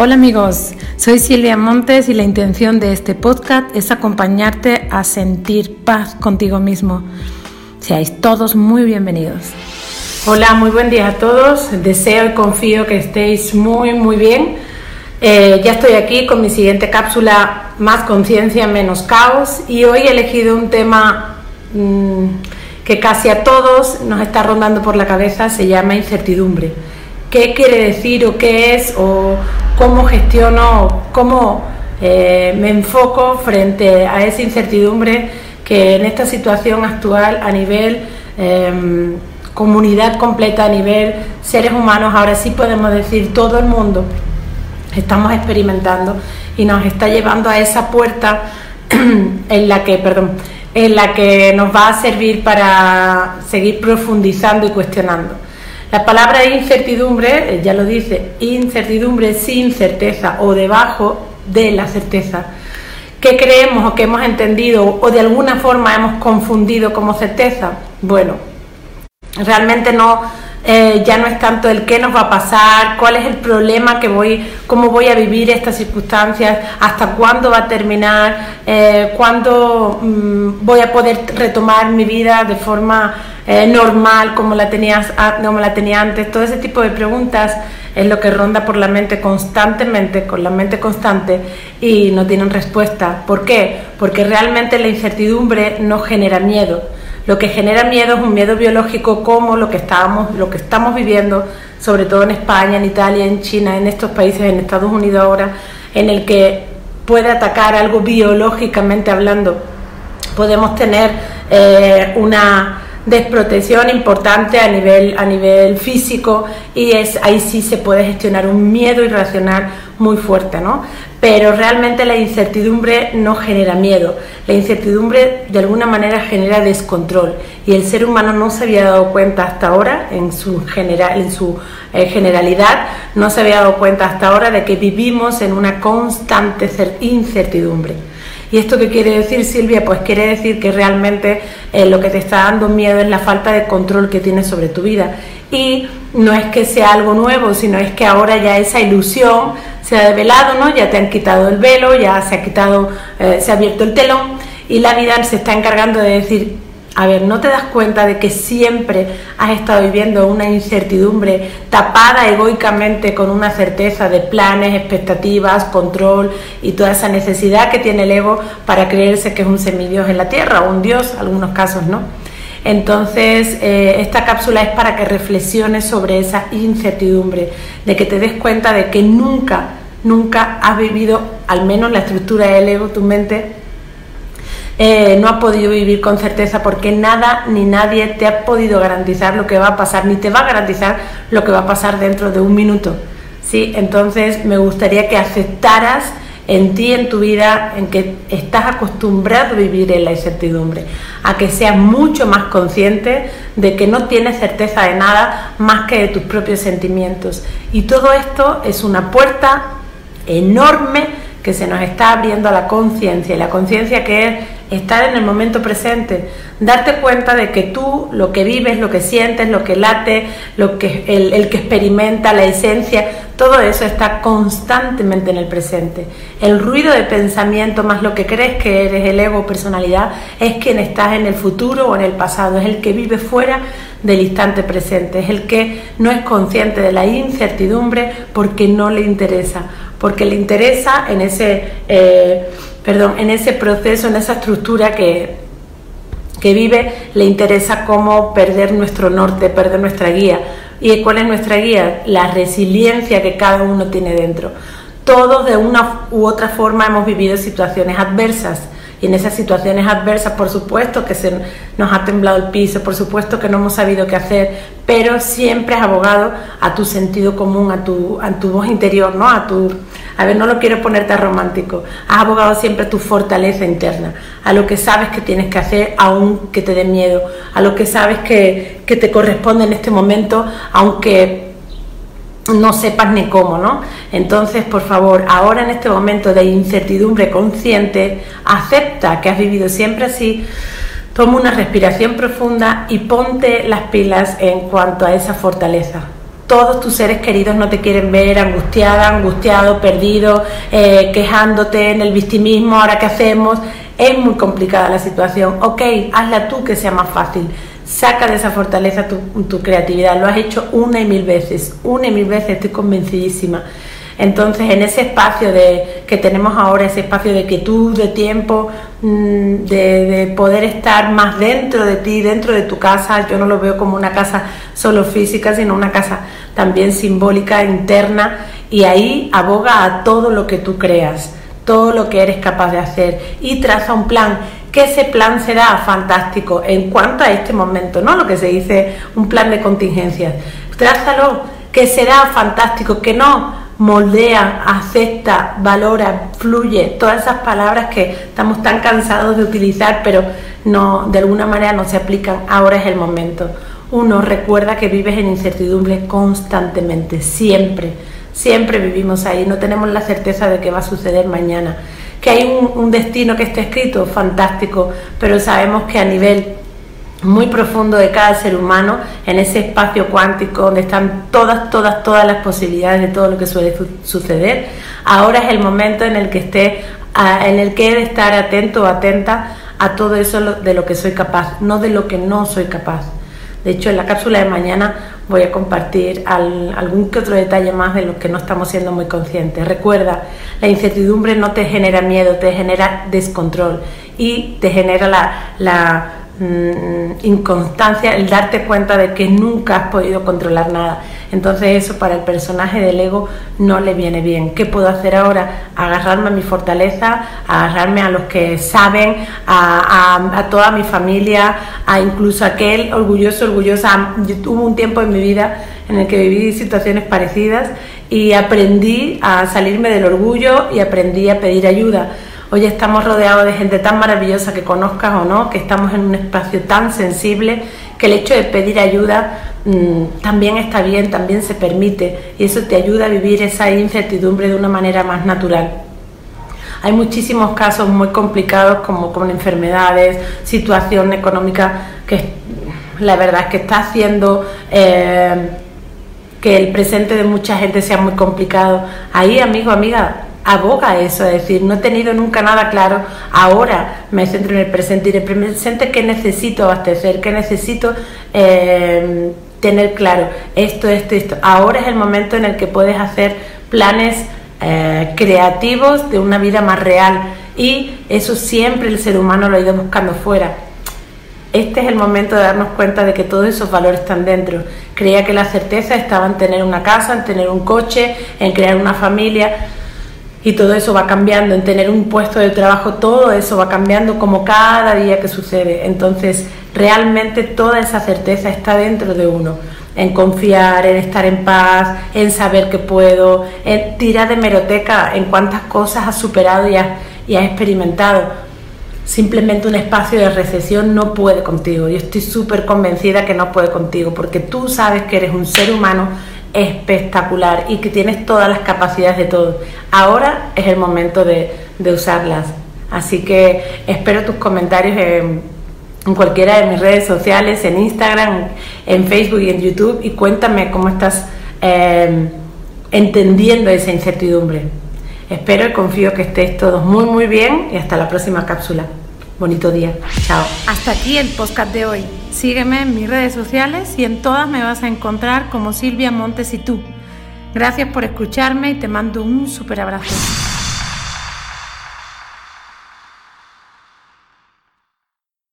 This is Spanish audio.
Hola amigos, soy Silvia Montes y la intención de este podcast es acompañarte a sentir paz contigo mismo. Seáis todos muy bienvenidos. Hola, muy buen día a todos. Deseo y confío que estéis muy, muy bien. Eh, ya estoy aquí con mi siguiente cápsula, Más conciencia, menos caos. Y hoy he elegido un tema mmm, que casi a todos nos está rondando por la cabeza, se llama incertidumbre qué quiere decir o qué es o cómo gestiono, cómo eh, me enfoco frente a esa incertidumbre que en esta situación actual a nivel em, comunidad completa, a nivel seres humanos, ahora sí podemos decir todo el mundo estamos experimentando y nos está llevando a esa puerta en la que, perdón, en la que nos va a servir para seguir profundizando y cuestionando. La palabra incertidumbre, eh, ya lo dice, incertidumbre sin certeza o debajo de la certeza. ¿Qué creemos o que hemos entendido o de alguna forma hemos confundido como certeza? Bueno, realmente no, eh, ya no es tanto el qué nos va a pasar, cuál es el problema que voy, cómo voy a vivir estas circunstancias, hasta cuándo va a terminar, eh, cuándo mm, voy a poder retomar mi vida de forma eh, normal como la, tenías, como la tenía antes. Todo ese tipo de preguntas es lo que ronda por la mente constantemente, con la mente constante y no tienen respuesta. ¿Por qué? Porque realmente la incertidumbre no genera miedo. Lo que genera miedo es un miedo biológico como lo que estábamos, lo que estamos viviendo, sobre todo en España, en Italia, en China, en estos países, en Estados Unidos ahora, en el que puede atacar algo biológicamente hablando. Podemos tener eh, una desprotección importante a nivel, a nivel físico y es, ahí sí se puede gestionar un miedo irracional muy fuerte, ¿no? Pero realmente la incertidumbre no genera miedo, la incertidumbre de alguna manera genera descontrol y el ser humano no se había dado cuenta hasta ahora, en su, general, en su eh, generalidad, no se había dado cuenta hasta ahora de que vivimos en una constante incertidumbre. ¿Y esto qué quiere decir, Silvia? Pues quiere decir que realmente eh, lo que te está dando miedo es la falta de control que tienes sobre tu vida. Y no es que sea algo nuevo, sino es que ahora ya esa ilusión se ha develado, ¿no? Ya te han quitado el velo, ya se ha quitado, eh, se ha abierto el telón y la vida se está encargando de decir, a ver, ¿no te das cuenta de que siempre has estado viviendo una incertidumbre tapada egoicamente con una certeza de planes, expectativas, control y toda esa necesidad que tiene el ego para creerse que es un semidios en la tierra o un dios, algunos casos, ¿no? Entonces, eh, esta cápsula es para que reflexiones sobre esa incertidumbre, de que te des cuenta de que nunca, nunca has vivido, al menos la estructura del ego, tu mente, eh, no ha podido vivir con certeza porque nada ni nadie te ha podido garantizar lo que va a pasar, ni te va a garantizar lo que va a pasar dentro de un minuto. ¿sí? Entonces me gustaría que aceptaras en ti, en tu vida, en que estás acostumbrado a vivir en la incertidumbre, a que seas mucho más consciente de que no tienes certeza de nada más que de tus propios sentimientos. Y todo esto es una puerta enorme que se nos está abriendo a la conciencia, y la conciencia que es estar en el momento presente, darte cuenta de que tú lo que vives, lo que sientes, lo que late, lo que el, que experimenta, la esencia, todo eso está constantemente en el presente. El ruido de pensamiento más lo que crees que eres, el ego, personalidad, es quien estás en el futuro o en el pasado, es el que vive fuera del instante presente, es el que no es consciente de la incertidumbre porque no le interesa, porque le interesa en ese, eh, perdón, en ese proceso, en esa estructura que, que vive, le interesa cómo perder nuestro norte, perder nuestra guía. ¿Y cuál es nuestra guía? La resiliencia que cada uno tiene dentro. Todos de una u otra forma hemos vivido situaciones adversas y en esas situaciones adversas, por supuesto que se nos ha temblado el piso, por supuesto que no hemos sabido qué hacer, pero siempre has abogado a tu sentido común, a tu, a tu voz interior, ¿no? A tu, a ver, no lo quiero ponerte romántico, has abogado siempre a tu fortaleza interna, a lo que sabes que tienes que hacer, aunque te dé miedo, a lo que sabes que, que te corresponde en este momento, aunque no sepas ni cómo, ¿no? Entonces, por favor, ahora en este momento de incertidumbre consciente, acepta que has vivido siempre así, toma una respiración profunda y ponte las pilas en cuanto a esa fortaleza. todos tus seres queridos no te quieren ver angustiada, angustiado, perdido, eh, quejándote en el victimismo, ahora qué hacemos. Es muy complicada la situación. Ok, hazla tú que sea más fácil. Saca de esa fortaleza tu, tu creatividad. Lo has hecho una y mil veces, una y mil veces, estoy convencidísima. Entonces, en ese espacio de, que tenemos ahora, ese espacio de quietud, de tiempo, mm, de, poder estar más dentro de ti, dentro de tu casa, yo no lo veo como una casa solo física, sino una casa también simbólica, interna, y ahí aboga a todo lo que tú creas, todo lo que eres capaz de hacer, y traza un plan que ese plan será fantástico en cuanto a este momento, no lo que se dice un plan de contingencias. Trázalo que será fantástico, que no moldea, acepta, valora, fluye, todas esas palabras que estamos tan cansados de utilizar, pero no, de alguna manera no se aplican. Ahora es el momento. Uno recuerda que vives en incertidumbre constantemente, siempre, siempre vivimos ahí, no tenemos la certeza de que va a suceder mañana. Hay un, un destino que está escrito, fantástico, pero sabemos que a nivel muy profundo de cada ser humano, en ese espacio cuántico donde están todas, todas, todas las posibilidades de todo lo que suele suceder. Ahora es el momento en el que esté, en el que he de estar atento o atenta a todo eso de lo que soy capaz, no de lo que no soy capaz. De hecho, en la cápsula de mañana voy a compartir algún que otro detalle más de lo que no estamos siendo muy conscientes. Recuerda, la incertidumbre no te genera miedo, te genera descontrol y te genera la Mm, inconstancia, el darte cuenta de que nunca has podido controlar nada. Entonces eso para el personaje del ego no le viene bien. ¿Qué puedo hacer ahora? Agarrarme a mi fortaleza, agarrarme a los que saben, a, toda mi familia, a incluso aquel orgulloso, orgullosa. Yo tuve un tiempo en mi vida en el que viví situaciones parecidas y aprendí a salirme del orgullo y aprendí a pedir ayuda Hoy estamos rodeados de gente tan maravillosa que conozcas o no, que estamos en un espacio tan sensible que el hecho de pedir ayuda mm, también está bien, también se permite y eso te ayuda a vivir esa incertidumbre de una manera más natural. Hay muchísimos casos muy complicados como con enfermedades, situación económica que la verdad es que está haciendo eh, que el presente de mucha gente sea muy complicado. Ahí, amigo, amiga, aboga eso, es decir, no he tenido nunca nada claro, ahora me centro en el presente y en el presente qué necesito abastecer, qué necesito eh, tener claro, esto, esto, esto. Ahora es el momento en el que puedes hacer planes eh, creativos de una vida más real y eso siempre el ser humano lo ha ido buscando fuera. Este es el momento de darnos cuenta de que todos esos valores están dentro. Creía que la certeza estaba en tener una casa, en tener un coche, en crear una familia y todo eso va cambiando, en tener un puesto de trabajo, todo eso va cambiando como cada día que sucede. Entonces, realmente toda esa certeza está dentro de uno, en confiar, en estar en paz, en saber que puedo, en tirar de meroteca en cuántas cosas has superado y has, y has experimentado. Simplemente un espacio de recesión no puede contigo. Yo estoy súper convencida que no puede contigo, porque tú sabes que eres un ser humano espectacular y que tienes todas las capacidades de todo. Ahora es el momento de, usarlas. Así que espero tus comentarios en, cualquiera de mis redes sociales, en Instagram, en Facebook y en YouTube y cuéntame cómo estás em, entendiendo esa incertidumbre. Espero y confío que estéis todos muy muy bien y hasta la próxima cápsula. Bonito día. Chao. Hasta aquí el podcast de hoy. Sígueme en mis redes sociales y en todas me vas a encontrar como Silvia Montes y tú. Gracias por escucharme y te mando un super abrazo.